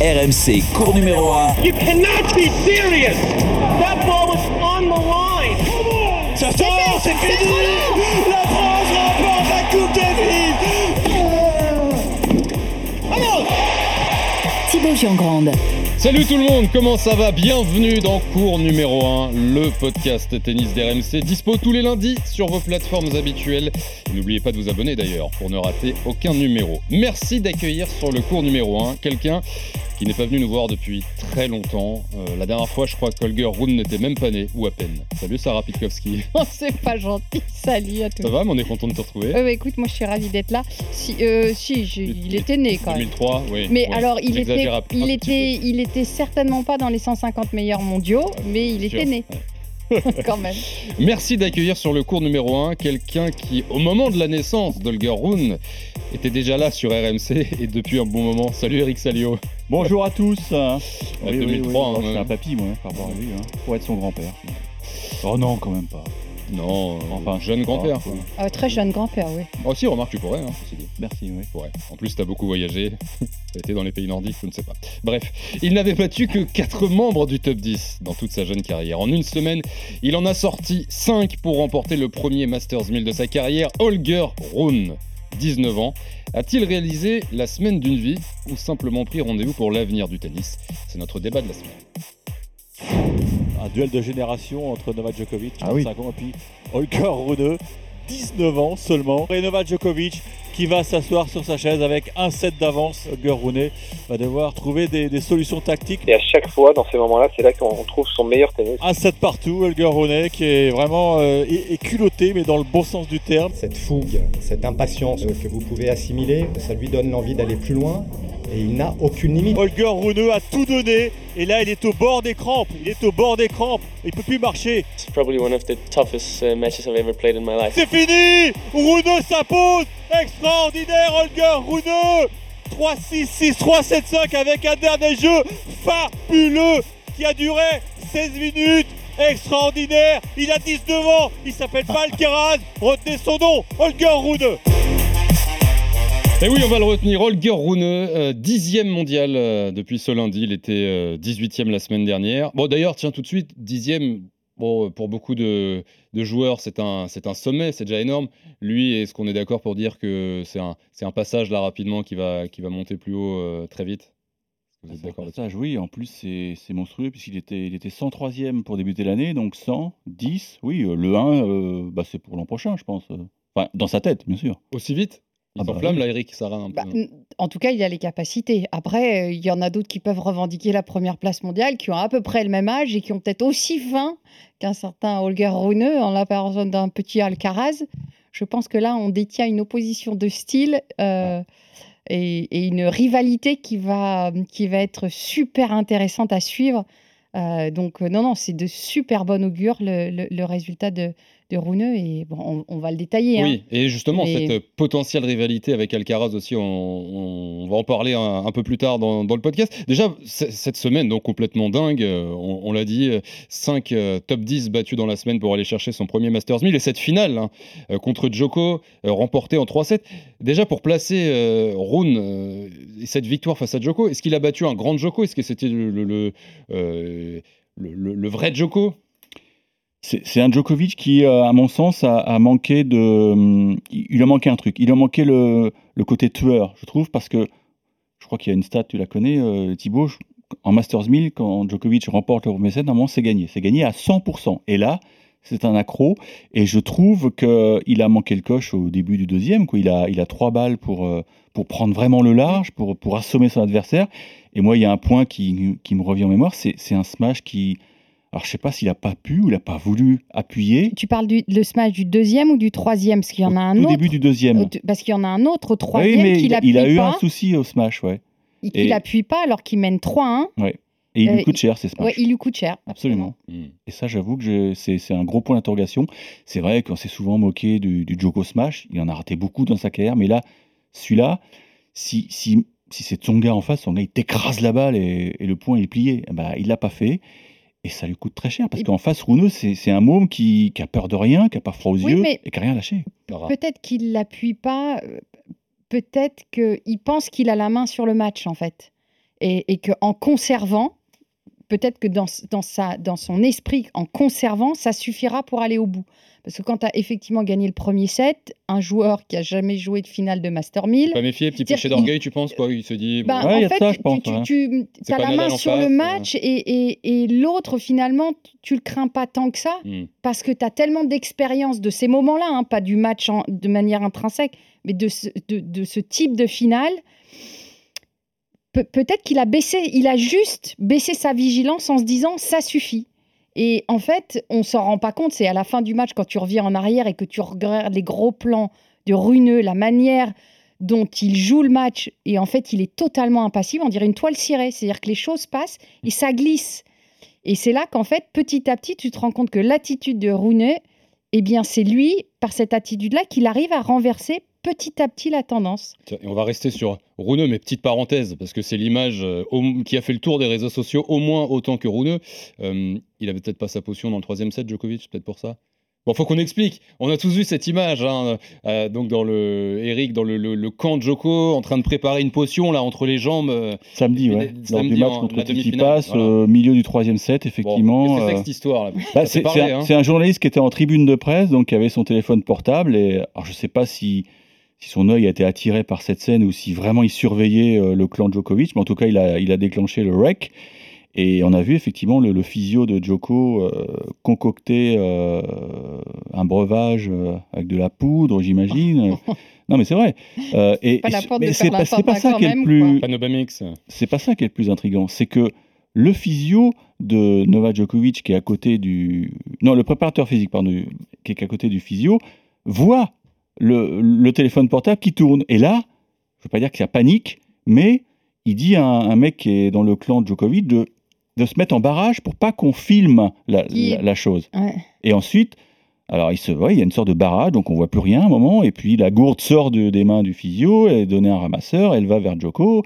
RMC, cours numéro 1. You cannot be serious. That ball was on the line. Ça sort, c'est fini. La France remporte la Coupe Davis. Vamos. Thibaut Giangrande. Salut tout le monde, comment ça va? Bienvenue dans cours numéro 1, le podcast tennis d'RMC, dispo tous les lundis sur vos plateformes habituelles. N'oubliez pas de vous abonner d'ailleurs pour ne rater aucun numéro. Merci d'accueillir sur le cours numéro 1 quelqu'un qui n'est pas venu nous voir depuis très longtemps. Euh, la dernière fois, je crois que Holger Rune n'était même pas né, ou à peine. Salut Sarah Pitkowski. Oh, c'est pas gentil. Salut à tous. Ça va, mais on est content de te retrouver. Euh, écoute, moi je suis ravie d'être là. Si, euh, si je- il était né quand même. 2003, oui. Mais ouais. alors, il était, il, était, petit il était certainement pas dans les 150 meilleurs mondiaux, mais il était Sûr. né quand même. Merci d'accueillir sur le cours numéro 1 quelqu'un qui, au moment de la naissance d'Holger Rune, était déjà là sur RMC et depuis un bon moment. Salut Eric Salio. Bonjour à tous. hein. À 2003, Moi, je hein, suis un papy, moi, par rapport à lui, hein, pour être son grand-père. Oh non, quand même pas. Non, Enfin, enfin, jeune grand-père. ah, quoi. Euh, très jeune grand-père, oui. Oh, si, remarque, tu pourrais, hein, ceci dit. Merci, oui. Tu pourrais. En plus, t'as beaucoup voyagé. t'as été dans les pays nordiques, je ne sais pas. Bref, il n'avait battu que 4 membres du top 10 dans toute sa jeune carrière. En une semaine, il en a sorti 5 pour remporter le premier Masters 1000 de sa carrière. Holger Rune, 19 ans, a-t-il réalisé la semaine d'une vie ou simplement pris rendez-vous pour l'avenir du tennis? C'est notre débat de la semaine. Un duel de génération entre Novak Djokovic, Ah oui. 35 ans, et puis Holger Rune, 19 ans seulement. Et Novak Djokovic qui va s'asseoir sur sa chaise avec un set d'avance. Holger Rune va devoir trouver des, des solutions tactiques. Et à chaque fois, dans ces moments-là, c'est là qu'on on trouve son meilleur tennis. Un set partout, Holger Rune qui est vraiment euh, est- est culotté, mais dans le bon sens du terme. Cette fougue, cette impatience que vous pouvez assimiler, ça lui donne l'envie d'aller plus loin et il n'a aucune limite. Holger Rune a tout donné et là il est au bord des crampes. Il est au bord des crampes. Il peut plus marcher. It's probably one of the toughest matches I've ever played in my life. C'est fini Rune s'impose Extraordinaire Holger Rune 3-6, 6-3, 7-5 avec un dernier jeu fabuleux qui a duré 16 minutes Extraordinaire Il a 19 ans Il s'appelle pas Alcaraz Retenez son nom Holger Rune Et oui, on va le retenir. Holger Rune, euh, dixième mondial euh, depuis ce lundi. Il était euh, 18e la semaine dernière. Bon, d'ailleurs, tiens tout de suite, dixième. Bon, pour beaucoup de, de joueurs, c'est un, c'est un sommet, c'est déjà énorme. Lui, est-ce qu'on est d'accord pour dire que c'est un, c'est un passage là rapidement qui va, qui va monter plus haut euh, très vite? Vous êtes d'accord Ça, oui, en plus, c'est monstrueux, puisqu'il était, il était 103e pour débuter l'année, donc 100, 10. Oui, euh, le 1, euh, bah, c'est pour l'an prochain, je pense. Enfin, dans sa tête, bien sûr. Aussi vite? Il Ah bah s'enflamme oui. là, Eric Sarah un peu. Bah, en tout cas, il a les capacités. Après, euh, il y en a d'autres qui peuvent revendiquer la première place mondiale, qui ont à peu près le même âge et qui ont peut-être aussi faim qu'un certain Holger Rune en la personne d'un petit Alcaraz. Je pense que là, on détient une opposition de style euh, et, et une rivalité qui va, qui va être super intéressante à suivre. Euh, donc, non, non, c'est de super bon augure le, le- le résultat de, de Rune. Et bon, on, on va le détailler. hein. Oui, et justement, Mais- cette euh, potentielle rivalité avec Alcaraz aussi, on, on va en parler un, un peu plus tard dans, dans le podcast. Déjà, cette semaine, donc complètement dingue, euh, on, on l'a dit, 5 top 10 battus dans la semaine pour aller chercher son premier Masters 1000, et cette finale hein, euh, contre Djoko, euh, remportée en 3-7. Déjà, pour placer euh, Rune euh, et cette victoire face à Djoko, est-ce qu'il a battu un grand Djoko? Est-ce que c'était euh, le- le vrai Djoko? C'est un Djokovic qui, euh, à mon sens, a, manqué de. hum, Il a manqué un truc. Il a manqué le, le côté tueur, je trouve, parce que je crois qu'il y a une stat, tu la connais, euh, Thibaut. En Masters 1000, quand Djokovic remporte le set, normalement, c'est gagné. C'est gagné à 100%. Et là, c'est un accro. Et je trouve qu'il a manqué le coche au début du deuxième. Quoi. Il, a, il a trois balles pour, euh, pour prendre vraiment le large, pour, pour assommer son adversaire. Et moi, il y a un point qui, qui me revient en mémoire c'est un smash qui. Alors, je sais pas s'il a pas pu ou il a pas voulu appuyer. Tu parles du le smash du deuxième ou du troisième? Parce qu'il y en a un Au autre. début du deuxième. au- Parce qu'il y en a un autre au Oui, troisième mais il, il a eu un souci au smash, ouais. Il et- n'appuie pas alors qu'il mène 3-1. Et il Euh, lui coûte cher, ces smash. Ouais, il lui coûte cher. Absolument. Et ça, j'avoue que c'est c'est un gros point d'interrogation. C'est vrai qu'on s'est souvent moqué du, du Joko Smash. Il en a raté beaucoup dans sa carrière. Mais là, celui-là, si, si, si c'est Tsonga en face, Tsonga, il t'écrase la balle et, et le point est plié. Eh ben, il l'a pas fait. Et ça lui coûte très cher. Parce qu'en face, Runeux, c'est un môme qui, qui a peur de rien, qui a pas froid aux Oui, yeux et qui a rien lâché. Peut-être qu'il l'appuie pas. euh, Peut-être qu'il pense qu'il a la main sur le match, en fait. et, et qu'en conservant, peut-être que dans, dans, sa, dans son esprit, en conservant, ça suffira pour aller au bout. Parce que quand tu as effectivement gagné le premier set, un joueur qui a jamais joué de finale de Master 1000. Pas méfier, petit péché d'orgueil, tu penses quoi Il se dit. bah, bon, Ouais, il y en a fait, ça, je pense, tu, tu, C'est as la main sur face, le euh. match et, et, et l'autre, finalement, tu le crains pas tant que ça hmm. parce que tu as tellement d'expérience de ces moments-là, hein, pas du match en- de manière intrinsèque, mais de ce, de, de ce type de finale. Pe- Peut-être qu'il a baissé, il a juste baissé sa vigilance en se disant ça suffit. Et en fait, on s'en rend pas compte. C'est à la fin du match quand tu reviens en arrière et que tu regardes les gros plans de Runeux, la manière dont il joue le match. Et en fait, il est totalement impassible. On dirait une toile cirée. C'est-à-dire que les choses passent et ça glisse. Et c'est là qu'en fait, petit à petit, tu te rends compte que l'attitude de Runeux, eh bien, c'est lui, par cette attitude-là, qu'il arrive à renverser petit à petit la tendance. Tiens, Et on va rester sur Rouneux, mais petite parenthèse, parce que c'est l'image euh, qui a fait le tour des réseaux sociaux au moins autant que Rouneux. Euh, il avait peut-être pas sa potion dans le troisième set, Djokovic, peut-être pour ça? Bon, faut qu'on explique. On a tous vu cette image, hein, euh, donc dans le Eric, dans le, le- le camp de Joko, en train de préparer une potion là entre les jambes. euh, Samedi, ouais. des- Lors samedi du match en- contre Tsitsipas, demi-finale, voilà. au milieu du troisième set, effectivement. Qu'est-ce que c'est que cette histoire là? Bah, c'est un, hein. c'est un journaliste qui était en tribune de presse, donc qui avait son téléphone portable. Et alors, je ne sais pas si, si son œil a été attiré par cette scène ou si vraiment il surveillait euh, le clan Djokovic, mais en tout cas, il a, il a déclenché le rec. Et on a vu effectivement le, le physio de Djoko euh, concocter euh, un breuvage euh, avec de la poudre, j'imagine. non, mais c'est vrai. Euh, et, Pas c'est pas, pas l'import ça qui est le plus, c'est pas ça qui est le plus intriguant, c'est que le physio de Novak Djokovic qui est à côté du non le préparateur physique pardon qui est à côté du physio voit le, le téléphone portable qui tourne et là je veux pas dire qu'il y a panique mais il dit à un, un mec qui est dans le clan de Djokovic de de se mettre en barrage pour pas qu'on filme la, Qui- la- la chose Ouais. et ensuite alors il se voit il y a une sorte de barrage donc on voit plus rien à un moment et puis la gourde sort de- des mains du physio elle est donnée à un ramasseur elle va vers Djoko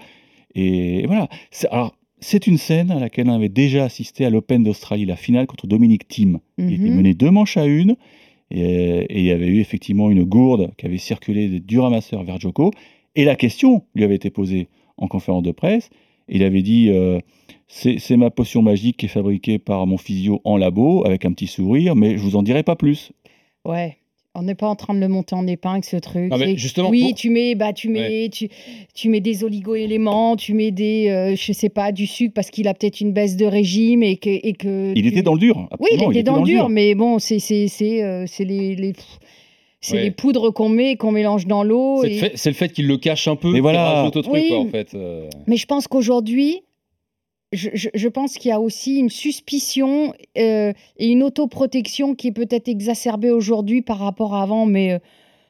et voilà. C'est- Alors, c'est une scène à laquelle on avait déjà assisté à l'Open d'Australie, la finale contre Dominic Thiem. Il était Mhm. mené deux manches à une, et, et il y avait eu effectivement une gourde qui avait circulé du ramasseur vers Djoko. Et la question lui avait été posée en conférence de presse. Il avait dit euh, c'est ma potion magique qui est fabriquée par mon physio en labo, avec un petit sourire, mais je vous en dirai pas plus. Ouais. On n'est pas en train de le monter en épingle, ce truc. Non, mais C'est- justement, oui, pour- tu mets, bah, tu mets, tu, tu mets des oligo-éléments, tu mets des, euh, je sais pas, du sucre parce qu'il a peut-être une baisse de régime et que, et que. Il tu- était dans le dur. Oui, il absolument, était dans, le dur, mais bon, c'est, c'est, c'est, euh, c'est les, c'est Ouais. les poudres qu'on met, et qu'on mélange dans l'eau. C'est le et- fait, c'est le fait qu'il le cache un peu, Mais voilà. truc, Oui. quoi, en fait. euh. Mais je pense qu'aujourd'hui, je, je- je pense qu'il y a aussi une suspicion euh, et une autoprotection qui est peut-être exacerbée aujourd'hui par rapport à avant, mais euh,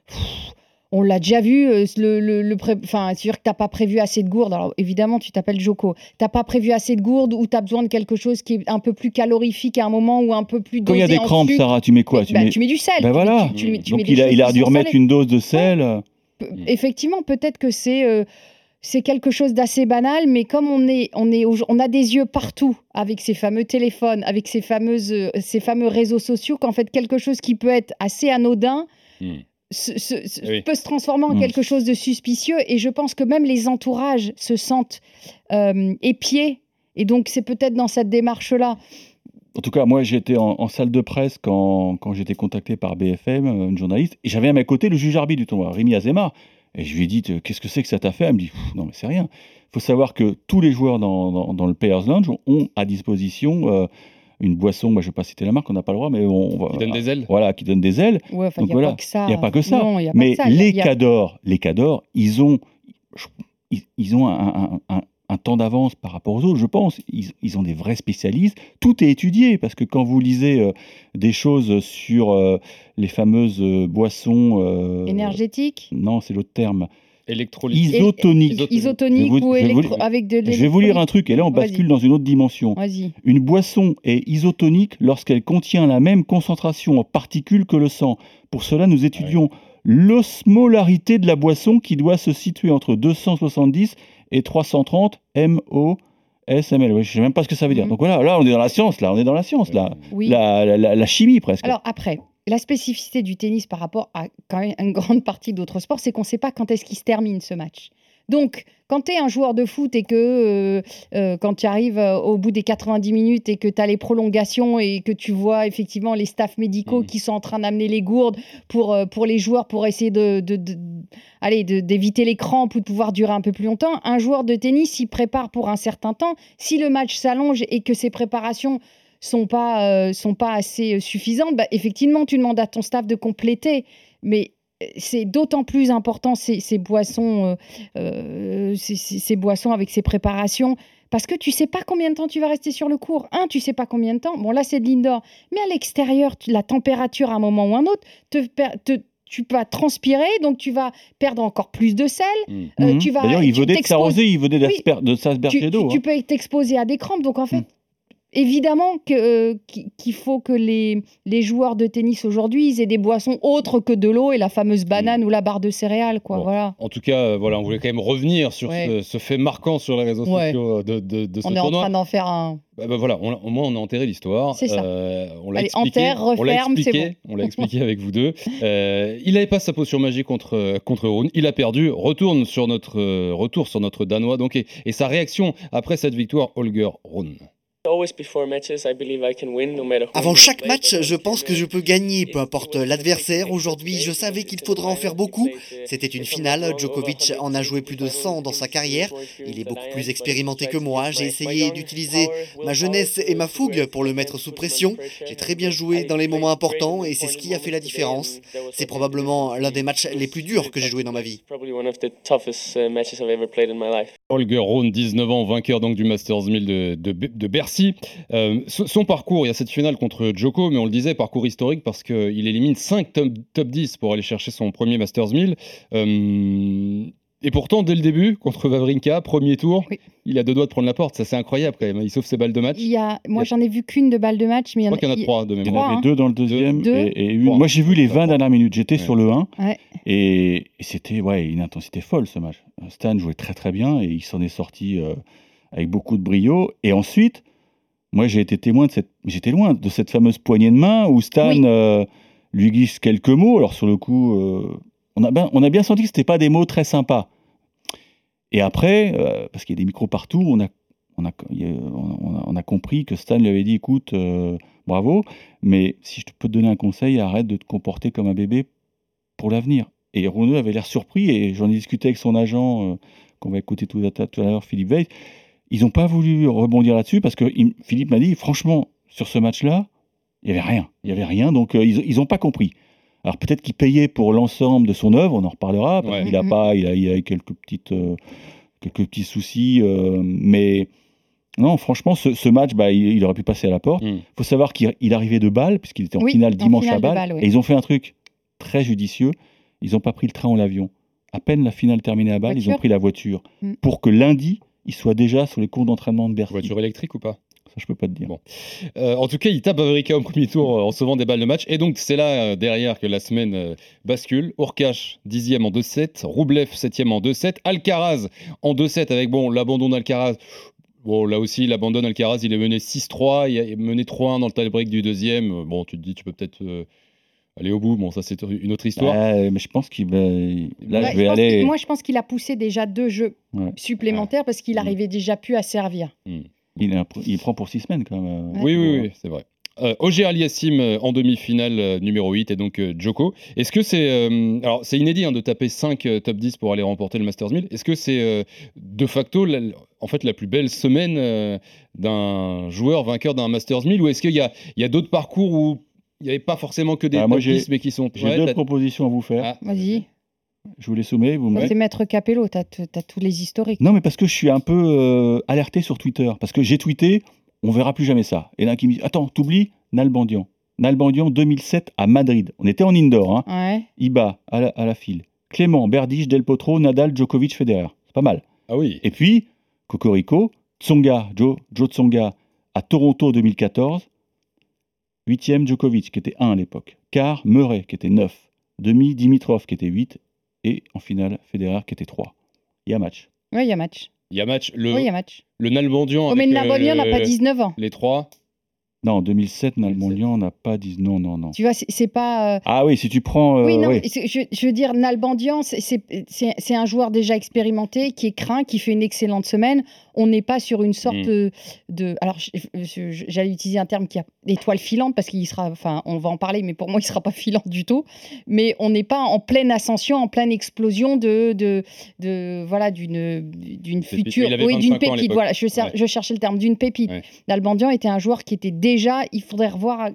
pff, on l'a déjà vu. euh, le, le, le pré- enfin, c'est sûr que tu n'as pas prévu assez de gourdes. Alors évidemment, tu t'appelles Joko. Tu n'as pas prévu assez de gourdes ou tu as besoin de quelque chose qui est un peu plus calorifique à un moment ou un peu plus Quand il y a des crampes. Sarah, tu mets quoi? Bah, tu mets du sel. Ben Tu- voilà. tu- tu Donc il a, il dû remettre une dose de sel. Effectivement, peut-être que c'est euh, c'est quelque chose d'assez banal, mais comme on est on est on a des yeux partout avec ces fameux téléphones, avec ces fameuses euh, ces fameux réseaux sociaux, qu'en fait quelque chose qui peut être assez anodin Hmm. se- se- se- Oui. peut se transformer en Hmm. quelque chose de suspicieux. Et je pense que même les entourages se sentent euh, épiés. Et donc c'est peut-être dans cette démarche là. En tout cas, moi, j'étais en, en salle de presse quand, quand j'étais contacté par BFM, euh, une journaliste, et j'avais à mes côtés le juge arbitre du tournoi, Rémi Azema. Et je lui ai dit, euh, qu'est-ce que c'est que cette affaire? Elle me dit, non, mais c'est rien. Il faut savoir que tous les joueurs dans, dans- dans le Players Lounge ont à disposition euh, une boisson, je ne vais pas citer la marque, on n'a pas le droit, mais on, va. Qui donne des ailes Voilà, qui donne des ailes. Ouais, il n'y a voilà, pas que ça. Il n'y a pas que ça. Non, y a pas mais que ça. Les a- cadors, les cadors, ils ont, je- ils, ils ont un, un- un- un temps d'avance par rapport aux autres, je pense. Ils, ils ont des vrais spécialistes. Tout est étudié parce que quand vous lisez euh, des choses sur euh, les fameuses euh, boissons euh, énergétique. non, c'est l'autre terme. Isotonique. Isotonique Je vais vous- ou vais vous- électro- avec de Je vais vous lire un truc et là on bascule dans une autre dimension. Vas-y. Une boisson est isotonique lorsqu'elle contient la même concentration en particules que le sang. Pour cela, nous étudions l'osmolarité de la boisson qui doit se situer entre 270 et 330 MOSML. Ouais, je ne sais même pas ce que ça veut dire. Mhm. Donc voilà, là on est dans la science, là on est dans la science, là. Oui. La, la- la- la chimie presque. Alors après, la spécificité du tennis par rapport à quand même une grande partie d'autres sports, c'est qu'on ne sait pas quand est-ce qu'il se termine ce match. Donc, quand tu es un joueur de foot et que euh, euh, quand tu arrives euh, au bout des 90 minutes et que tu as les prolongations et que tu vois effectivement les staffs médicaux Mhm. qui sont en train d'amener les gourdes pour, pour les joueurs pour essayer de, de- de- allez, de- d'éviter les crampes ou de pouvoir durer un peu plus longtemps, un joueur de tennis s'y prépare pour un certain temps. Si le match s'allonge et que ses préparations sont pas, euh, sont pas assez suffisantes, bah, effectivement, tu demandes à ton staff de compléter. Mais c'est d'autant plus important ces, ces boissons, euh, euh, ces, boissons avec ces préparations. Parce que tu sais pas combien de temps tu vas rester sur le cours. Un, tu sais pas combien de temps. Bon, là, c'est de l'indoor. Mais à l'extérieur, la température à un moment ou un autre, te, tu vas transpirer, donc tu vas perdre encore plus de sel. Mm. Euh, tu vas, D'ailleurs, il venait de s'arroser, il venait Oui. de s'asperger d'eau. tu- tu hein. peux t'exposer à des crampes. Donc en fait, Mm. Évidemment que, euh, qu'il faut que les, les joueurs de tennis aujourd'hui ils aient des boissons autres que de l'eau et la fameuse banane ou la barre de céréales. Quoi, Bon. voilà. En tout cas, euh, voilà, on voulait quand même revenir sur Ouais. ce, ce fait marquant sur les réseaux Ouais. sociaux euh, de, de, de ce On est en train d'en faire un. Bah, bah, voilà, on, au moins on a enterré l'histoire. C'est ça. Euh, on l'a expliqué. enterre, on l'a referme, c'est expliqué. On l'a expliqué avec vous deux. Euh, il n'avait pas sa potion magique contre contre Rune. Il a perdu. Retourne sur notre euh, retour sur notre danois. Donc et, et sa réaction après cette victoire, Holger Rune. Always before matches, I believe I can win no matter who Avant chaque match, je pense que je peux gagner, peu importe l'adversaire. Aujourd'hui, je savais qu'il faudra en faire beaucoup. C'était une finale, Djokovic en a joué plus de 100 dans sa carrière. Il est beaucoup plus expérimenté que moi. J'ai essayé d'utiliser ma jeunesse et ma fougue pour le mettre sous pression. J'ai très bien joué dans les moments importants et c'est ce qui a fait la différence. C'est probablement l'un des matchs les plus durs que j'ai joué dans ma vie. Holger Rune, 19 ans, vainqueur donc du Masters 1000 de, de, de Bercy. Euh, son parcours, il y a cette finale contre Djoko, mais on le disait, parcours historique parce qu'il élimine 5 top, top 10 pour aller chercher son premier Masters 1000. Euh, et pourtant, dès le début, contre Vavrinka, premier tour, il a deux doigts de prendre la porte. Ça, c'est incroyable quand même. Il sauve ses balles de match. Il y a, moi, j'en ai vu qu'une de balle de match, mais il y Je en crois qu'il y en a il- trois de Il y en avait hein. deux dans le deuxième Deux. et, et une. Trois. Moi, j'ai vu les 20 dernières minutes. J'étais Ouais. sur le 1 Ouais. et, et c'était ouais, une intensité folle ce match. Stan jouait très très bien et il s'en est sorti euh, avec beaucoup de brio. Et ensuite, moi, j'ai été témoin de cette. J'étais loin de cette fameuse poignée de main où Stan Oui. euh, lui glisse quelques mots. Alors, sur le coup, euh, on, a bien, on a bien senti que ce pas des mots très sympas. Et après, euh, parce qu'il y a des micros partout, on a, on, a, il y a- on, a, on a compris que Stan lui avait dit écoute, bravo, mais si je peux te donner un conseil, arrête de te comporter comme un bébé pour l'avenir. Et Rouneux avait l'air surpris, et j'en ai discuté avec son agent, qu'on va écouter tout à, tout à l'heure, Philippe Veil. Ils n'ont pas voulu rebondir là-dessus parce que il- Philippe m'a dit franchement, sur ce match-là, il n'y avait rien. Il n'y avait rien, donc euh, ils n'ont pas compris. Alors peut-être qu'il payait pour l'ensemble de son œuvre, on en reparlera. parce Ouais. qu'il a Mhm. pas, il a, il a quelques petites, euh, quelques petits soucis, euh, mais non, franchement, ce, ce match, bah, il, il aurait pu passer à la porte. Il Mm. faut savoir qu'il il arrivait de Bâle, puisqu'il était en Oui, finale dimanche finale à Bâle, Bâle, oui. et ils ont fait un truc très judicieux. Ils n'ont pas pris le train ou l'avion. À peine la finale terminée à Bâle, ils ont pris la voiture Mm. pour que lundi, ils soient déjà sur les cours d'entraînement de Bercy. Voiture électrique ou pas? Ça, je peux pas te dire. Bon. Euh, en tout cas, il tape Vavrinka au premier tour en sauvant des balles de match. Et donc, c'est là, euh, derrière, que la semaine euh, bascule. Urkash, 10e en 2-7. Roublev, 7e en 2-7. Alcaraz en 2-7 avec bon, l'abandon d'Alcaraz. Bon, là aussi, il abandonne Alcaraz. Il est mené 6-3. Il est mené 3-1 dans le tie-break du deuxième. Euh, Bon, tu te dis, tu peux peut-être euh, aller au bout. Bon, ça, c'est une autre histoire. Mais je pense qu'il va. Là, Ouais, je vais pense qu'il- aller. Moi, je pense qu'il a poussé déjà deux jeux Ouais. supplémentaires parce qu'il Mm. arrivait déjà plus à servir. Il, un- il prend pour six semaines quand même. Ouais. Oui, oui, oui, c'est vrai. Euh, Ogier Aliassim euh, en demi-finale euh, numéro 8 et donc euh, Djoko. Est-ce que c'est. euh, alors, c'est inédit hein, de taper 5 top 10 pour aller remporter le Masters 1000. Est-ce que c'est euh, de facto la- en fait la plus belle semaine euh, d'un joueur vainqueur d'un Masters 1000 ou est-ce qu'il y a, il y a d'autres parcours où il n'y avait pas forcément que des Ah, moi, top j'ai- 10 mais qui sont. J'ai Ouais, deux propositions à vous faire. Ah, Vas-y. Je vous les soumets. Vous me dites. C'est Maître Capello, t'as t- t'as tous les historiques. Non, mais parce que je suis un peu euh, alerté sur Twitter. Parce que j'ai tweeté, on verra plus jamais ça. Et là, qui me dit Attends, t'oublies Nalbandian. Nalbandian 2007 à Madrid. On était en indoor. Hein. Ouais. Iba à la, à la file. Clément, Berdych, Del Potro, Nadal, Djokovic, Federer. C'est pas mal. Ah oui. Et puis, Cocorico, Tsonga, Joe, Joe Tsonga à Toronto 2014. Huitième, Djokovic, qui était 1 à l'époque. Quart, Murray, qui était 9. Demi, Dimitrov, qui était 8. Et en finale, Federer, qui était 3. Il y a match. Oui, il y a match. Il y a match. Le, Oui, il y a match. le Nalbandian. Oh, mais avec, Nalbandian euh, n'a pas 19 ans. Les trois. Non, en 2007, Nalbandian n'a pas dit non, non, non. Tu vois, c'est pas. euh, Ah oui, si tu prends. euh, oui, non, ouais. je, je veux dire, Nalbandian, c'est- un joueur déjà expérimenté, qui est craint, qui fait une excellente semaine. On n'est pas sur une sorte Mm. de, de- Alors, j'allais utiliser un terme qui a étoile filante, parce qu'il sera. Enfin, on va en parler, mais pour moi, il ne sera pas filant du tout. Mais on n'est pas en pleine ascension, en pleine explosion de. de, de voilà, d'une future. Oui, 25 d'une pépite. Voilà, je, cer- Ouais. je cherchais le terme, d'une pépite. Ouais. Nalbandian était un joueur qui était déjà. Il faudrait revoir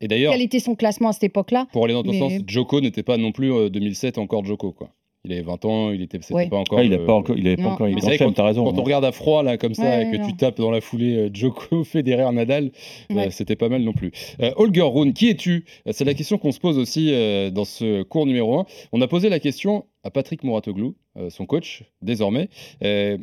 Et quel était son classement à cette époque-là. pour aller dans ton Mais- sens, Joko n'était pas non plus euh, 2007 encore Joko, quoi. Il avait 20 ans, il était, c'était Ouais. pas encore. Ah, il n'a le- pas encore, il avait pas encore, Mais quand, t'as raison. quand on hein. regarde à froid là comme ça Ouais, et que non. tu tapes dans la foulée euh, Djoko, Federer, Nadal, euh, c'était pas mal non plus. Euh, Holger Rune, qui es-tu? Euh, C'est la question qu'on se pose aussi euh, dans ce cours numéro 1. On a posé la question à Patrick Mouratoglou, euh, son coach désormais. Euh,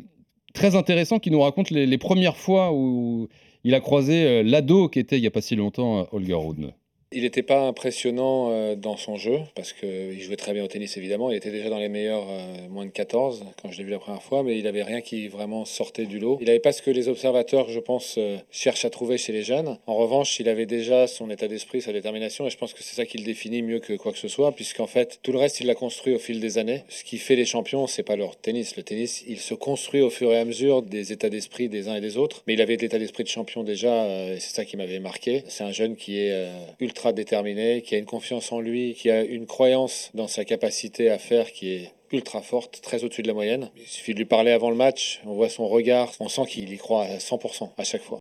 très intéressant qui nous raconte les, les premières fois où il a croisé euh, l'ado qui était il n'y a pas si longtemps euh, Holger Rune. Il n'était pas impressionnant euh, dans son jeu, parce qu'il jouait très bien au tennis évidemment. Il était déjà dans les meilleurs euh, moins de 14 quand je l'ai vu la première fois, mais il n'avait rien qui vraiment sortait du lot. Il n'avait pas ce que les observateurs, je pense, euh, cherchent à trouver chez les jeunes. En revanche, il avait déjà son état d'esprit, sa détermination, et je pense que c'est ça qui le définit mieux que quoi que ce soit, puisqu'en fait, tout le reste, il l'a construit au fil des années. Ce qui fait les champions, c'est pas leur tennis. Le tennis, il se construit au fur et à mesure des états d'esprit des uns et des autres. Mais il avait l'état d'esprit de champion déjà, et c'est ça qui m'avait marqué. C'est un jeune qui est euh, ultra déterminé, qui a une confiance en lui, qui a une croyance dans sa capacité à faire qui est ultra forte, très au-dessus de la moyenne. Il suffit de lui parler avant le match, on voit son regard, on sent qu'il y croit à 100% à chaque fois.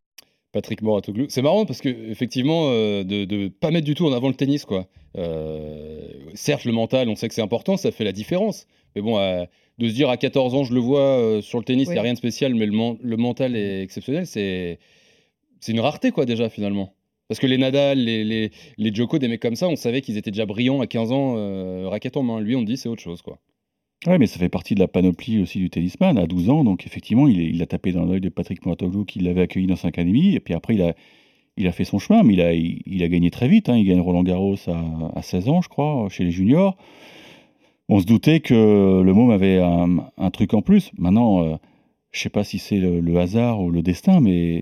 Patrick Moratoglou. C'est marrant parce que effectivement, euh, de ne pas mettre du tout en avant le tennis, quoi. Euh, certes, le mental, on sait que c'est important, ça fait la différence. Mais bon, euh, de se dire à 14 ans, je le vois euh, sur le tennis, il Oui. n'y a rien de spécial, mais le, le mental est exceptionnel, c'est c'est une rareté, quoi, déjà, finalement. Parce que les Nadal, les, les, les Djoko, des mecs comme ça, on savait qu'ils étaient déjà brillants à 15 ans, euh, raquette en main. Lui, on dit c'est autre chose, quoi. Ouais, mais ça fait partie de la panoplie aussi du tennisman à 12 ans. Donc, effectivement, il, il a tapé dans l'œil de Patrick Mouratoglou qui l'avait accueilli dans son académie. Et puis après, il a, il a fait son chemin, mais il a, il, a gagné très vite. hein. Il gagne Roland Garros à, à 16 ans, je crois, chez les juniors. On se doutait que le môme avait un, truc en plus. Maintenant, euh, je sais pas si c'est le hasard ou le destin, mais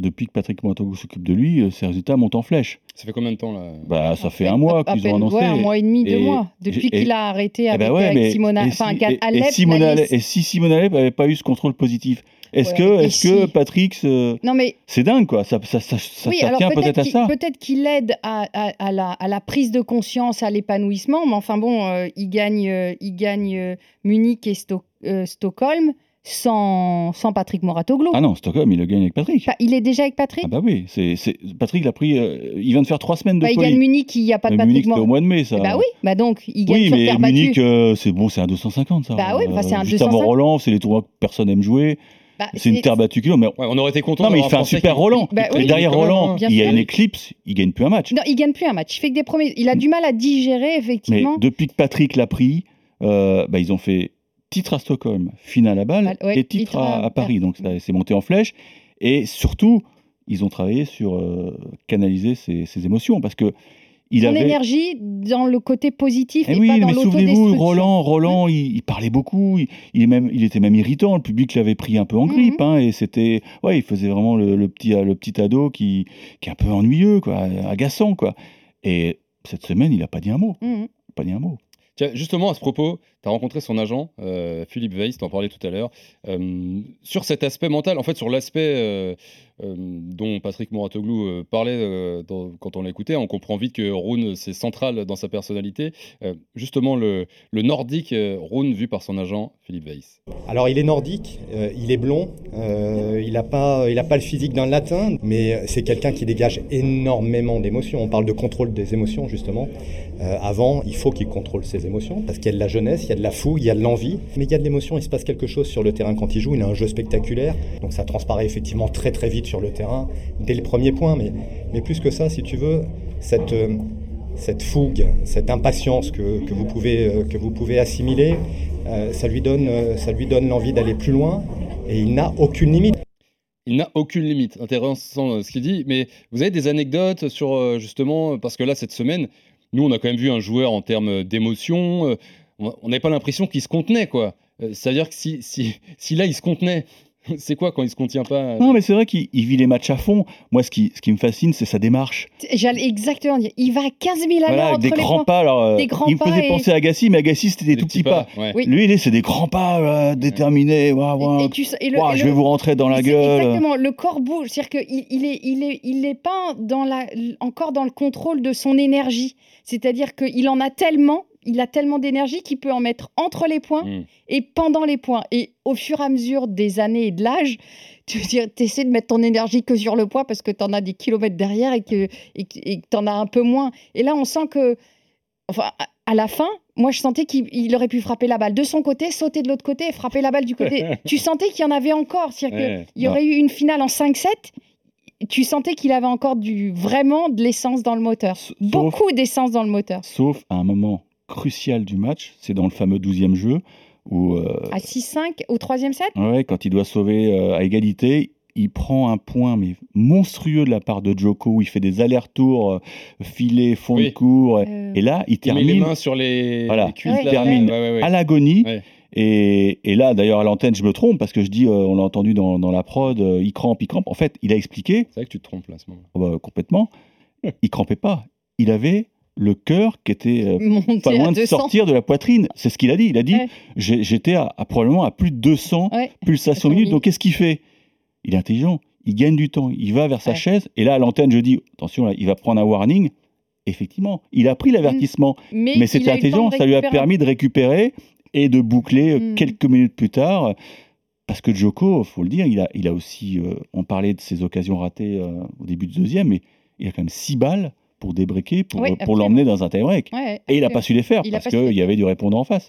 depuis que Patrick Mouratoglou s'occupe de lui, euh, ses résultats montent en flèche. Ça fait combien de temps, là Bah, ça fait un mois qu'ils ont annoncé. ouais, un mois et demi, deux Et- mois, depuis qu'il a arrêté eh avec, ouais, avec mais- Simona, et enfin si- qu'Alep, et- et laisse- Alep- et si Simone Alep n'avait pas eu ce contrôle positif, est-ce Ouais, que, Patrick, se- Non mais c'est dingue quoi, ça, ça, ça, ça- oui, ça alors tient peut-être à ça. peut-être qu'il aide à, à- à la, à la prise de conscience, à l'épanouissement, mais enfin bon, euh, il gagne, euh, il gagne euh, Munich et Sto- euh, Stockholm sans, sans Patrick Moratoglou. Ah non, Stockholm, il le gagne avec Patrick. Il est déjà avec Patrick Ah bah oui, c'est, c'est- Patrick l'a pris, euh, il vient de faire trois semaines de Bah, Il gagne Munich, il n'y a pas de Mais Patrick Munich, c'était au mois de mai, ça. Bah oui, bah donc il gagne oui, sur mais terre Munich, euh, c'est bon, c'est un 250 ça. Bah oui, enfin, c'est un Juste avant 250. Roland, c'est les tournois que personne n'aime jouer. Bah, c'est une terre battue qui mais Ouais, on aurait été content. Non, mais il fait un super qui- Roland. Bah oui, et derrière quand même, Roland, hein. Il y a une éclipse, il gagne plus un match. Non, il gagne plus un match. Il fait que des premiers. Il a du mal à digérer Mais effectivement. depuis que Patrick l'a pris, euh, bah, ils ont fait titre à Stockholm, finale à Bâle ouais, et titre, titre à, Paris. Donc ça- c'est monté en flèche. Et surtout, ils ont travaillé sur euh, canaliser ses, ses émotions parce que il Son avait. énergie dans le côté positif Eh et oui, pas dans mais souvenez-vous. Roland, Roland, il, il parlait beaucoup, il, il est même, il était même irritant. Le public l'avait pris un peu en grippe, hein, et c'était, ouais, il faisait vraiment le, le petit, le petit ado qui, qui est un peu ennuyeux, quoi, agaçant, quoi. Et cette semaine, il a pas dit un mot, Mhm. pas dit un mot. Justement, à ce propos, tu as rencontré son agent, euh, Philippe Weiss, tu en parlais tout à l'heure, euh, sur cet aspect mental, en fait, sur l'aspect euh, dont Patrick Mouratoglou euh, parlait euh, quand on l'écoutait. On comprend vite que Rune, c'est central dans sa personnalité. Euh, justement, le, nordique euh, Rune, vu par son agent, Philippe Weiss. Alors il est nordique, euh, il est blond, euh, il n'a pas, pas le physique d'un latin, mais c'est quelqu'un qui dégage énormément d'émotions. On parle de contrôle des émotions justement. Euh, avant, il faut qu'il contrôle ses émotions parce qu'il y a de la jeunesse, il y a de la fougue, il y a de l'envie, mais il y a de l'émotion, il se passe quelque chose sur le terrain quand il joue. Il a un jeu spectaculaire, donc ça transparaît effectivement très très vite sur le terrain dès le premier point. Mais, mais plus que ça, si tu veux, cette euh, cette fougue, cette impatience que, que vous, pouvez, euh, que vous pouvez assimiler, euh, ça lui donne, ça lui donne l'envie d'aller plus loin et il n'a aucune limite. Il n'a aucune limite. Intéressant ce qu'il dit. Mais vous avez des anecdotes sur justement, parce que là, cette semaine, nous, on a quand même vu un joueur en termes d'émotion. on n'avait pas l'impression qu'il se contenait, quoi. C'est-à-dire que si, si, si là, il se contenait, C'est quoi quand il se contient pas Non, mais c'est vrai qu'il il vit les matchs à fond. Moi, ce qui, ce qui me fascine, c'est sa démarche. J'allais exactement dire, il va à 15 000 à l'heure Voilà, avec entre des les grands pas. Alors, euh, Des grands il me pas faisait et- penser à Agassi, mais Agassi, c'était des, tout petits pas. ouais. Oui. Lui, il est- c'est des grands pas euh, déterminés. Et tu le- et je le- vais vous rentrer dans la gueule. Exactement, le corps bouge. C'est-à-dire qu'il il est, il est, il est pas dans la, encore dans le contrôle de son énergie. C'est-à-dire qu'il en a tellement, il a tellement d'énergie qu'il peut en mettre entre les points Mm. et pendant les points. Et au fur et à mesure des années et de l'âge, tu essaies de mettre ton énergie que sur le point parce que tu en as des kilomètres derrière et que tu en as un peu moins. Et là, on sent que, enfin, à- la fin, moi, je sentais qu'il il aurait pu frapper la balle de son côté, sauter de l'autre côté et frapper la balle du côté. tu sentais qu'il y en avait encore. C'est-à-dire Ouais. qu'il y aurait eu une finale en 5-7. Tu sentais qu'il avait encore du, vraiment de l'essence dans le moteur. Beaucoup d'essence dans le moteur. Sauf à un moment crucial du match, c'est dans le fameux 12e jeu, où euh, À 6-5 au troisième set? Ouais, quand il doit sauver euh, à égalité, il prend un point mais monstrueux de la part de Joko, où il fait des allers-retours, euh, filet, fond de Oui. cours, Euh. et là, il Il met termine, les mains sur les, voilà, les cuisses. il là. termine Ouais, ouais, ouais. à l'agonie. Ouais. Et, et là, d'ailleurs, à l'antenne, je me trompe parce que je dis, euh, on l'a entendu dans, dans la prod, euh, il crampe, il crampe. En fait, il a expliqué, C'est vrai que tu te trompes là à ce moment. oh bah, complètement, il crampait pas. Il avait le cœur qui était euh, pas loin de 200. sortir de la poitrine. C'est ce qu'il a dit. Il a dit, Ouais. j'étais à, à probablement à plus de 200 Ouais. pulsations minutes. Donc qu'est-ce qu'il fait? Il est intelligent. Il gagne du temps. Il va vers sa Ouais. chaise. Et là, à l'antenne, je dis, attention, là, il va prendre un warning. Effectivement, il a pris l'avertissement. Mais, Mais il c'était intelligent. Ça lui a permis de récupérer et de boucler euh, Mm. quelques minutes plus tard. Parce que Joko, faut le dire, il a, il a aussi, euh, on parlait de ses occasions ratées euh, au début du deuxième, mais il a quand même six balles pour débriquer, pour, Oui, euh, pour l'emmener dans un tie-break. Ouais, Et il n'a pas su les faire Il parce qu'il y avait du répondant en face.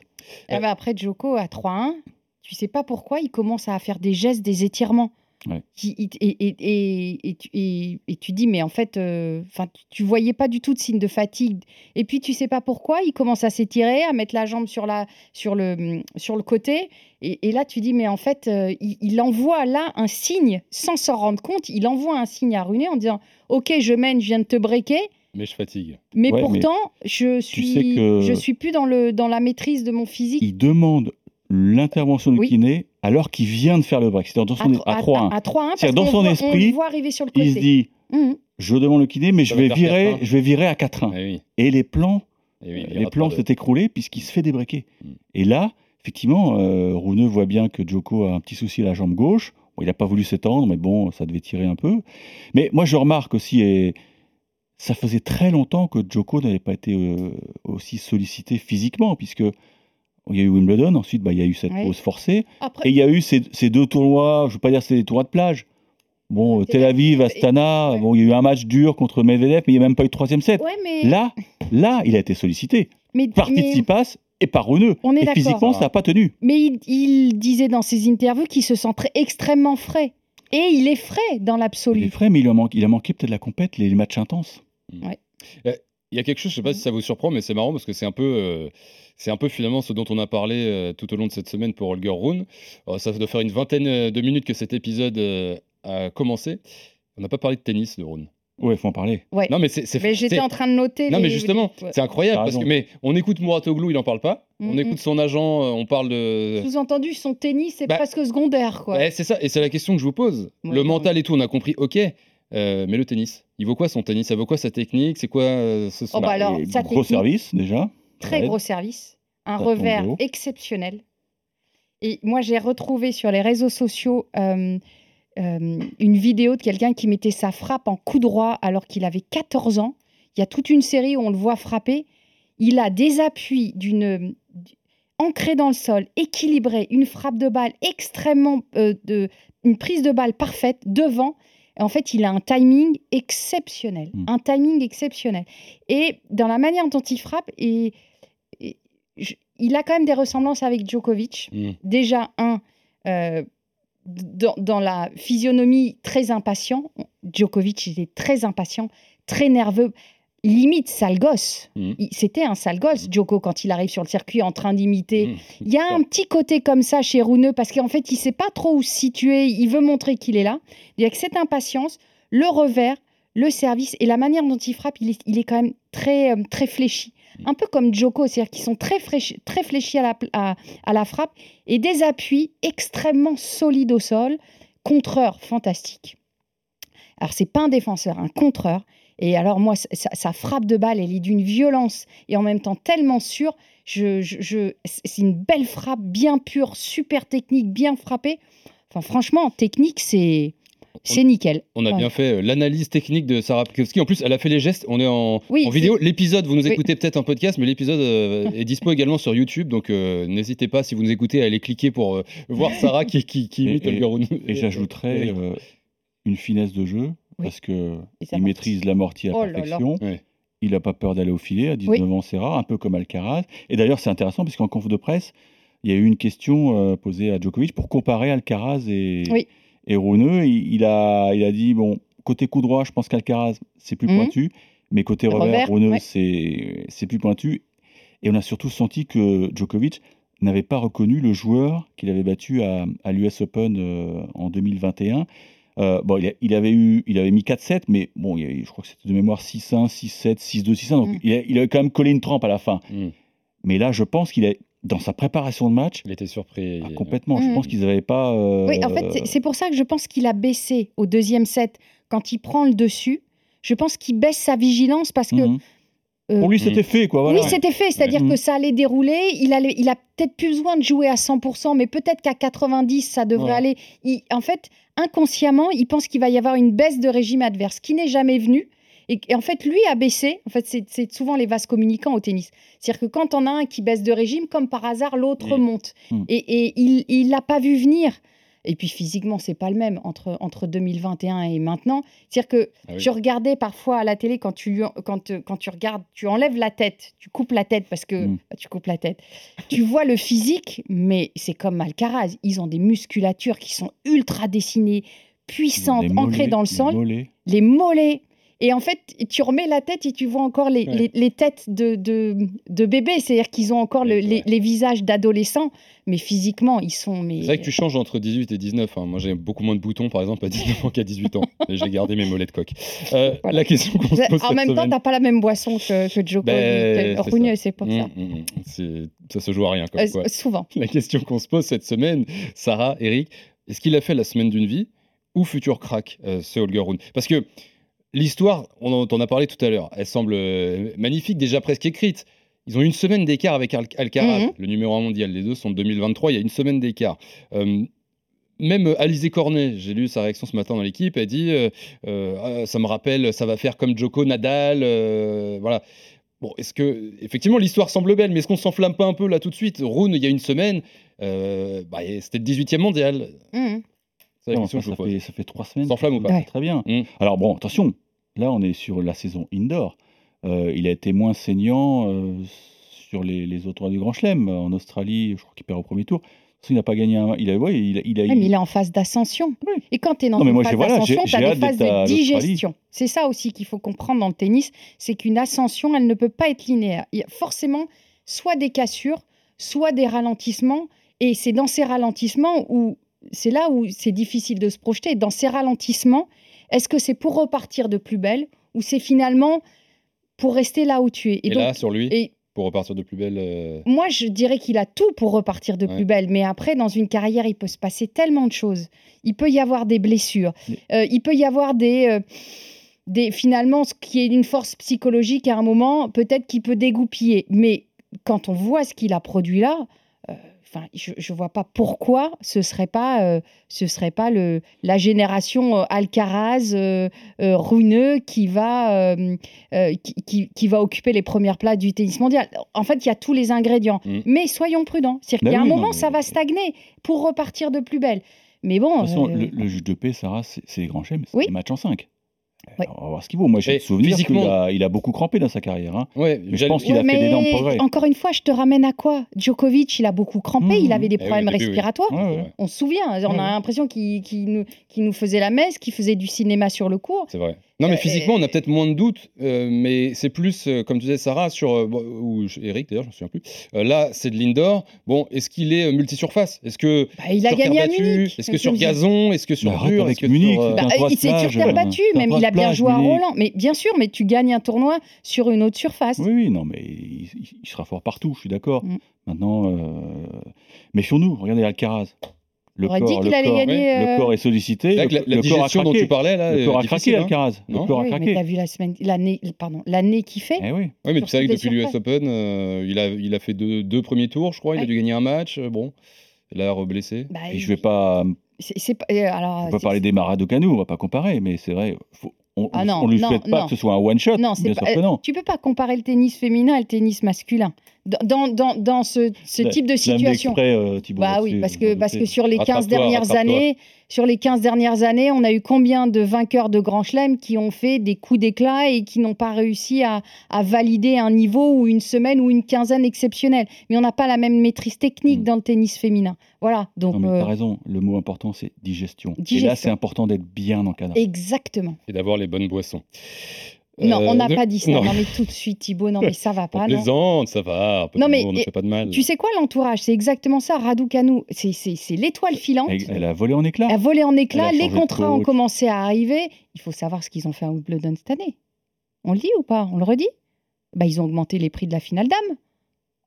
Eh ben, après Joko à 3-1, tu sais pas pourquoi il commence à faire des gestes, des étirements. Ouais. Qui- il- et, et, et, et, tu- dis, mais en fait, euh, 'fin, tu- tu voyais pas du tout de signe de fatigue. Et puis tu sais pas pourquoi, il commence à s'étirer, à mettre la jambe sur, la, sur, le, sur le côté. Et, et là, tu dis, mais en fait, euh, il, il envoie là un signe, sans s'en rendre compte, il envoie un signe à Runé en disant, ok, je mène, je viens de te breaker. Mais je fatigue. Mais Ouais, mais pourtant, je tu suis, sais que- je suis plus dans, le, dans la maîtrise de mon physique. Il demande l'intervention du Oui. kiné alors qu'il vient de faire le break. C'est dans son, à 3-1. à 3-1, parce C'est-à-dire, dans qu'on son voit- esprit, on le voit arriver sur le côté. Il se dit, Mhm. je demande le kiné, mais Ça je va vais, virer, 4-1. je vais virer à 4-1. Eh oui. Et les plans, Eh oui, il les plans s'est écroulé puisqu'il se fait débreaker. Mm. Et là, effectivement, euh, Rouneux voit bien que Joko a un petit souci à la jambe gauche. Bon, il n'a pas voulu s'étendre, mais bon, ça devait tirer un peu. Mais moi, je remarque aussi, et ça faisait très longtemps que Joko n'avait pas été euh, aussi sollicité physiquement, puisque il y a eu Wimbledon, ensuite bah, il y a eu cette Oui. pause forcée, Après- et il y a eu ces, ces deux tournois, je ne veux pas dire c'est des tournois de plage. Bon, Tel Aviv, Astana, bon, il y a eu un match dur contre Medvedev, mais il n'y a même pas eu de troisième set. Ouais, mais, Là, là, il a été sollicité mais, par mais- Tsitsipas et par Runeux. On est et physiquement, ça n'a pas tenu. mais il, il disait dans ses interviews qu'il se sent très- extrêmement frais. Et il est frais dans Il est l'absolu. frais, mais il a manqué, il a manqué peut-être la compète, les matchs intenses. Il y a quelque chose, je sais pas si ça vous surprend, mais c'est marrant parce que c'est un peu, euh, c'est un peu finalement ce dont on a parlé euh, tout au long de cette semaine pour Holger Rune. Alors, ça doit faire une vingtaine euh, de minutes que cet épisode euh, a commencé. On n'a pas parlé de tennis de Rune. Ouais, faut en parler. Ouais. Non, mais c'est. c'est- Mais j'étais c'est- en train de noter. Non, les- mais justement, Ouais. c'est incroyable parce que mais on écoute Mouratoglou, il en parle pas. On Mhm. écoute son agent, on parle de. Sous-entendu, son tennis, c'est Bah, presque secondaire. Quoi. C'est ça, et c'est la question que je vous pose. Ouais, le non, mental et tout, on a compris, ok. Euh, mais le tennis, il vaut quoi son tennis? Ça vaut quoi sa technique? C'est quoi euh, ce Oh, bah alors, Et sa gros technique- service, déjà. Très gros service, un Ça revers exceptionnel. Et moi, j'ai retrouvé sur les réseaux sociaux euh, euh, une vidéo de quelqu'un qui mettait sa frappe en coup droit alors qu'il avait 14 ans. Il y a toute une série où on le voit frapper. Il a des appuis d'une ancré dans le sol, équilibré, une frappe de balle extrêmement de une prise de balle parfaite devant. En fait, il a un timing exceptionnel, Mm. un timing exceptionnel. Et dans la manière dont il frappe, et, et je- il a quand même des ressemblances avec Djokovic. Mm. Déjà, un, euh, dans, dans la physionomie très impatient. Djokovic était très impatient, très nerveux, limite sale gosse. Mm. C'était un sale gosse, Djoko, quand il arrive sur le circuit en train d'imiter. Mm. Il y a un petit côté comme ça chez Rouneux parce qu'en fait, il sait pas trop où se situer. Il veut montrer qu'il est là. Il y a que cette impatience, le revers, le service et la manière dont il frappe, il est, il est quand même très, euh, très fléchi. un peu comme Joko, c'est-à-dire qu'ils sont très, fraîchi- très fléchis à la, à la frappe et des appuis extrêmement solides au sol, contreur fantastique. Alors, c'est pas un défenseur, un contreur. Et alors, moi, ça- frappe de balle, elle est d'une violence et en même temps tellement sûre. Je, je- je- c'est une belle frappe, bien pure, super technique, bien frappée. Enfin, franchement, technique, c'est c'est nickel. On a Ouais. bien fait euh, l'analyse technique de Sarah Pikowski. En plus, elle a fait les gestes. On est en, Oui, en vidéo. L'épisode, vous nous Oui. écoutez peut-être en podcast, mais l'épisode euh, est dispo également sur YouTube. Donc, euh, n'hésitez pas, si vous nous écoutez, à aller cliquer pour euh, voir Sarah qui, qui, qui imite Et- Rune. Et j'ajouterais euh, une finesse de jeu, Oui. parce que Et sa il amorti. maîtrise l'amorti à Oh là là. perfection. Ouais. Il n'a pas peur d'aller au filet. À 19 ans, c'est rare, un peu comme Alcaraz. Et d'ailleurs, c'est intéressant, puisqu'en conf de presse, il y a eu une question euh, posée à Djokovic pour comparer Alcaraz et, Oui. et Rune. Il, il a, il a dit bon, côté coup droit, je pense qu'Alcaraz, c'est plus Mhm. pointu. Mais côté Le revers, revers, Rune, ouais. c'est c'est plus pointu. Et on a surtout senti que Djokovic n'avait pas reconnu le joueur qu'il avait battu à, à l'US Open euh, en 2021. Euh, bon, il, a- il avait eu, il avait mis 4-7, mais bon, je crois que c'était de mémoire 6-1, 6-7, 6-2, 6-1. Donc Mm. il, a, il a quand même collé une trempe à la fin. Mm. Mais là, je pense qu'il est dans sa préparation de match. Il était surpris. ah, complètement. Je Mm. pense qu'ils n'avaient pas. euh, Oui, en fait, c'est- pour ça que je pense qu'il a baissé au deuxième set quand il prend le dessus. Je pense qu'il baisse sa vigilance parce que. Mhm. Euh, Pour lui, c'était fait, quoi. Voilà. Oui, c'était fait, c'est-à-dire que ça allait dérouler. Il, allait, il a peut-être plus besoin de jouer à 100%, mais peut-être qu'à 90, ça devrait Ouais. aller. Il- en fait, inconsciemment, il pense qu'il va y avoir une baisse de régime adverse qui n'est jamais venue. Et, et en fait, lui a baissé. En fait, c'est- souvent les vases communicants au tennis. C'est-à-dire que quand on a un qui baisse de régime, comme par hasard, l'autre Mm. remonte. Mm. Et, et il il l'a pas vu venir. Et puis physiquement, c'est pas le même entre, entre 2021 et maintenant. C'est-à-dire que Ah oui. je regardais parfois à la télé quand tu, quand, quand tu regardes, tu enlèves la tête, tu coupes la tête parce que Mm. bah, tu coupes la tête. tu vois le physique, mais c'est comme Alcaraz. Ils ont des musculatures qui sont ultra dessinées, puissantes, ancrées dans le des sang, mollets. les mollets. Et en fait, tu remets la tête et tu vois encore les, Ouais. les, les têtes de, de, de bébés. C'est-à-dire qu'ils ont encore le- Ouais, les, visages d'adolescents, mais physiquement, ils sont. Mais... C'est vrai que tu changes entre 18 et 19. hein. Moi, j'ai beaucoup moins de boutons, par exemple, à 19 ans qu'à 18 ans. Et j'ai gardé mes mollets de coq. Euh, Voilà. La question qu'on se pose En cette même temps, semaine. t'as pas la même boisson que, que Djoko Ben, c'est pour Mm, ça. mm, mm. C'est- Ça se joue à rien, comme Euh, quoi. souvent. La question qu'on se pose cette semaine, Sarah, Eric, est-ce qu'il a fait la semaine d'une vie ou futur crack, euh, ce Holger Rune? Parce que l'histoire, on en a parlé tout à l'heure, elle semble euh, magnifique, déjà presque écrite. Ils ont une semaine d'écart avec Al- Alcaraz, Mhm. le numéro 1 mondial. Les deux sont de 2023, il y a une semaine d'écart. Euh, même Alizé Cornet, j'ai lu sa réaction ce matin dans l'équipe, elle dit euh, euh, Ah, ça me rappelle, ça va faire comme Joko Nadal, euh, voilà. Bon, est-ce que effectivement l'histoire semble belle, mais est-ce qu'on s'enflamme pas un peu là tout de suite? Rune, il y a une semaine, euh, bah, c'était le 18e mondial. Mhm. C'est la Non, question ça, que je ça vous pose. fait, ça fait trois semaines. Sans flamme ou pas Ouais. Très bien. Mm. Alors bon, attention, là on est sur la saison indoor. Euh, il a été moins saignant euh, sur les, les autres tournois du Grand Chelem. En Australie, je crois qu'il perd au premier tour. Il n'a pas gagné un. Il a, ouais, il a, il a- Ouais, mais il est en phase d'ascension. Oui. Et quand tu es dans Non, mais une moi, phase voilà, d'ascension, j'ai- tu as j'ai des phases d'être à de l'Australie. digestion. C'est ça aussi qu'il faut comprendre dans le tennis, c'est qu'une ascension, elle ne peut pas être linéaire. Il y a forcément soit des cassures, soit des ralentissements. Et c'est dans ces ralentissements où c'est là où c'est difficile de se projeter. Dans ces ralentissements, est-ce que c'est pour repartir de plus belle ou c'est finalement pour rester là où tu es? Et, donc, là, sur lui, et pour repartir de plus belle. euh, moi, je dirais qu'il a tout pour repartir de Ouais. plus belle. Mais après, dans une carrière, il peut se passer tellement de choses. Il peut y avoir des blessures. Euh, il peut y avoir des, euh, des. Finalement, ce qui est une force psychologique à un moment, peut-être qu'il peut dégoupiller. Mais quand on voit ce qu'il a produit là. euh, Enfin, je ne vois pas pourquoi ce serait pas, euh, ce serait pas le, la génération euh, Alcaraz, euh, euh, Runeux qui va, qui, qui- qui va occuper les premières places du tennis mondial. En fait, il y a tous les ingrédients. Mm. Mais soyons prudents. C'est-à-dire Bah qu'il y a oui, un moment, ça va stagner pour repartir de plus belle. Mais bon. De toute façon, le, le juge de paix, Sarah, c'est les grands chèmes, c'est Oui. des matchs en 5. Ouais. On va voir ce qu'il vaut. Moi, j'ai le souvenir qu'il physiquement- a, il a beaucoup crampé dans sa carrière. hein. Ouais, Mais je j'allais- pense qu'il ouais, a fait d'énormes mais progrès. encore une fois, je te ramène à quoi? Djokovic, il a beaucoup crampé, Mhm. il avait des Eh oui, problèmes oui. respiratoires. Ouais, ouais. On se souvient, on Ouais, a ouais. l'impression qu'il qu'il nous, qu'il nous faisait la messe, qu'il faisait du cinéma sur le cours. C'est vrai. Non, mais Euh, physiquement, on a peut-être moins de doutes, euh, mais c'est plus, euh, comme tu disais, Sarah, sur. euh, bon, ou Eric, d'ailleurs, je ne me souviens plus. Euh, là, c'est de l'indoor. Bon, est-ce qu'il est euh, multisurface? Est-ce que. Bah, il a gagné à Munich. Est-ce que sur gazon Est-ce que sur dur Est-ce que Munich, sur, euh, Bah, il- de c'est sur terre euh, battue, même il a bien joué à Roland. Mais bien sûr, mais tu gagnes un tournoi sur une autre surface. Oui, oui, non, mais il, il- il sera fort partout, je suis d'accord. Mm. Maintenant, euh, méfions-nous. Regardez Alcaraz. Le dit corps, qu'il le allait euh, corps est sollicité. Le, la- la le corps a digestion dont craqué. tu parlais, là, le est corps a craqué, hein. Alcaraz. Non le corps a Oui, mais craqué. t'as vu la semaine, l'année, pardon, l'année qui fait. Eh oui. Oui, mais c'est vrai que depuis l'US. Open, euh, il, a, il a fait deux, deux premiers tours, je crois. Il a dû gagner un match. euh, Bon, là, reblessé. Bah, Et il- je vais pas, c'est, c'est pas- euh, alors, on va c'est- parler des Maradocanu, on va pas comparer, mais c'est vrai, faut- on, Ah on- non, on lui non, souhaite pas non. que ce soit un one shot. Non, c'est bien pas, sûr que non. tu peux pas comparer le tennis féminin et le tennis masculin dans, dans, dans, dans ce, type de situation. exprès, euh, Bah oui, parce que, parce que sur les 15 Rattrape-toi, dernières années, sur les 15 dernières années, on a eu combien de vainqueurs de Grand Chelem qui ont fait des coups d'éclat et qui n'ont pas réussi à, à valider un niveau ou une semaine ou une quinzaine exceptionnelle? Mais on n'a pas la même maîtrise technique Mm. dans le tennis féminin. Voilà, donc Non, mais euh, t'as raison, le mot important, c'est digestion. Et là, Digestion. c'est important d'être bien encadré. exactement. Et d'avoir les bonnes boissons. Non, Euh, on n'a de- pas dit ça. Non, Non. mais tout de suite, Thibaut, non mais ça va on pas. non. plaisante, ça va. Non, mais humour ne fait pas de mal. Tu sais quoi, l'entourage C'est exactement ça. Raducanu, c'est l'étoile filante. Elle, elle a volé en éclats. Elle a volé en éclats, les contrats ont commencé à arriver. Il faut savoir ce qu'ils ont fait à Wimbledon cette année. On le dit ou pas? On le redit? Bah, Ils ont augmenté les prix de la finale dame.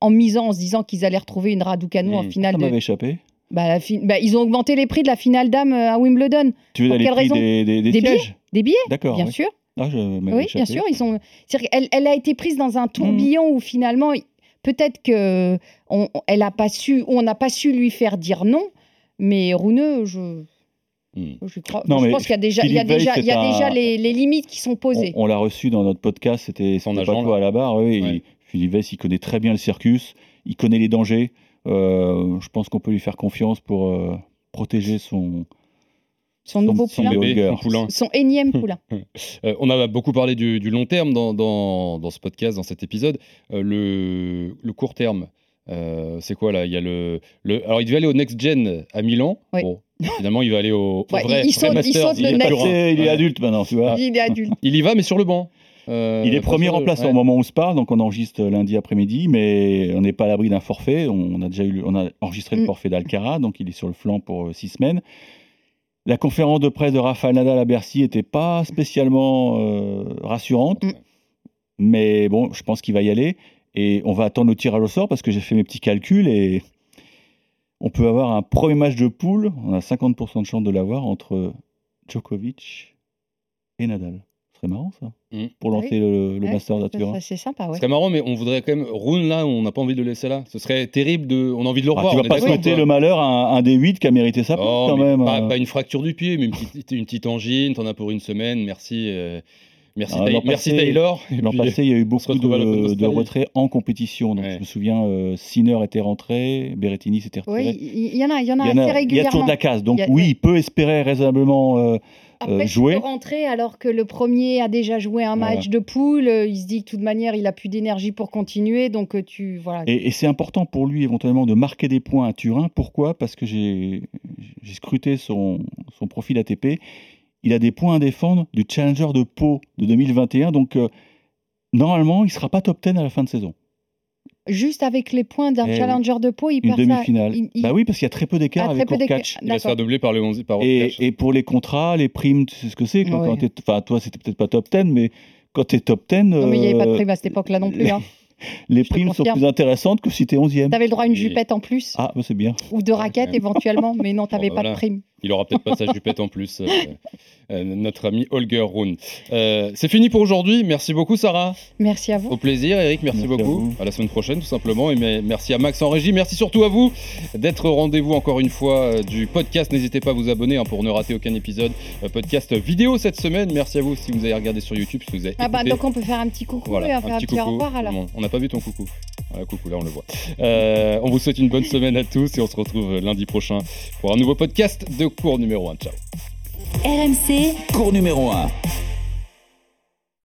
En misant, en se disant qu'ils allaient retrouver une Raducanu en Hmm, finale Ça de. m'avait échappé. Bah, la fi- bah, ils ont augmenté les prix de la finale dame euh, à Wimbledon. Tu veux Pour prix raison? des, des, des Des billets Des billets D'accord. Bien ouais. sûr. Ah, je Oui, bien sûr. Ils ont... c'est-à-dire qu'elle- elle a été prise dans un tourbillon Hmm. où finalement, peut-être que on, elle a pas su, on n'a pas su lui faire dire non. Mais Rouneux, je, Hmm. je, crois, Non, je mais pense qu'il y a déjà, il y a déjà, il y a déjà les, les limites qui sont On, posées. on l'a reçu dans notre podcast, c'était Son agent, à la barre. Oui, Ouais. il- Philippe Vess, il connaît très bien le circus, il connaît les dangers. Euh, je pense qu'on peut lui faire confiance pour euh, protéger son, Son nouveau son poulain. Bébé, son poulain. son énième poulain. Euh, on a beaucoup parlé du, du long terme dans, dans, dans ce podcast, dans cet épisode. Euh, le, le court terme, euh, c'est quoi là? Il y a le, le, alors il devait aller au Next Gen à Milan. Oui. Bon, finalement, il va aller au, au Ouais, vrai, il- saute- il Masters. saute le est Next. C'est- il est adulte maintenant, tu vois. Il est adulte. Il y va, mais sur le banc. Euh, Il est premier remplaçant ouais. au moment où on se parle, donc on enregistre lundi après-midi, mais on n'est pas à l'abri d'un forfait. On a déjà eu, on a enregistré le Mm. forfait d'Alcara, donc il est sur le flanc pour six semaines. La conférence de presse de Rafael Nadal à Bercy n'était pas spécialement euh, rassurante, Mm. mais bon, je pense qu'il va y aller. Et on va attendre le tirage au sort parce que j'ai fait mes petits calculs et on peut avoir un premier match de poule. On a 50% de chance de l'avoir entre Djokovic et Nadal. Serait marrant ça, Mm. pour lancer Oui. le, Ouais, ça, Turin. ça, C'est sympa, ouais. Ce serait marrant, mais on voudrait quand même. Rune là, on n'a pas envie de le laisser là. Ce serait terrible de. On a envie de le Ah, revoir. tu on vas pas souhaiter le malheur à un, un des 8 qui a mérité sa place Oh, quand même. Pas, euh. pas une fracture du pied, mais une petite, une petite angine. T'en as pour une semaine. Merci. euh, Merci, Ah, Tay- l'an merci Taylor. L'an passé, il y a eu beaucoup de, de retraits en compétition. Donc, Ouais. Je me souviens, euh, Sinner était rentré, Berrettini s'était retiré. Oui, il y, en a, il y en a il, y en assez a, il y a régulièrement. toujours de la casse. Donc a- oui, ouais. il peut espérer raisonnablement euh, Après, euh, jouer. peux rentrer alors que le premier a déjà joué un match de poule. euh, Il se dit que de toute manière, il a plus d'énergie pour continuer. Donc, euh, tu. Voilà. Et, et c'est important pour lui éventuellement de marquer des points à Turin. Pourquoi? Parce que j'ai j'ai scruté son, son profil ATP. Il a des points à défendre du Challenger de Pau de 2021. Donc euh, normalement, il sera pas top 10 à la fin de saison. Juste avec les points d'un Eh oui. challenger de peau, il Une perd demi-finale. Il- Bah oui, parce qu'il y a très peu d'écart Ah, avec peu. Urkacz. Il va se faire doubler par le 11 par Et, pour les contrats, les primes, tu sais ce que c'est quand, quand Enfin, toi, c'était peut-être pas top 10, mais quand tu es top 10, Non, mais il n'y avait pas de euh, prime à cette époque-là non plus. Hein. les je te primes sont plus intéressantes que si tu es 11e. Tu avais le droit à une Et- jupette en plus, Ah, bah, c'est bien. ou deux raquettes ouais. éventuellement, mais non, tu n'avais Bon, pas de voilà. Il aura peut-être pas sa jupette en plus, euh, euh, notre ami Holger Rune. Euh, c'est fini pour aujourd'hui. Merci beaucoup, Sarah. Merci à vous. Au plaisir, Eric. Merci, beaucoup. À, la semaine prochaine, tout simplement. Et merci à Max en régie. Merci surtout à vous d'être au rendez-vous encore une fois euh, du podcast. N'hésitez pas à vous abonner hein, pour ne rater aucun épisode. Euh, podcast vidéo cette semaine. Merci à vous si vous avez regardé sur YouTube, si vous avez Ah bah écouté. donc on peut faire un petit coucou Voilà, et on faire un petit, au coucou. revoir alors. Bon, on n'a pas vu ton coucou. Voilà, coucou, là on le voit. Euh, on vous souhaite une bonne semaine à tous et on se retrouve lundi prochain pour un nouveau podcast de cours numéro 1. Ciao. RMC, Cours numéro 1.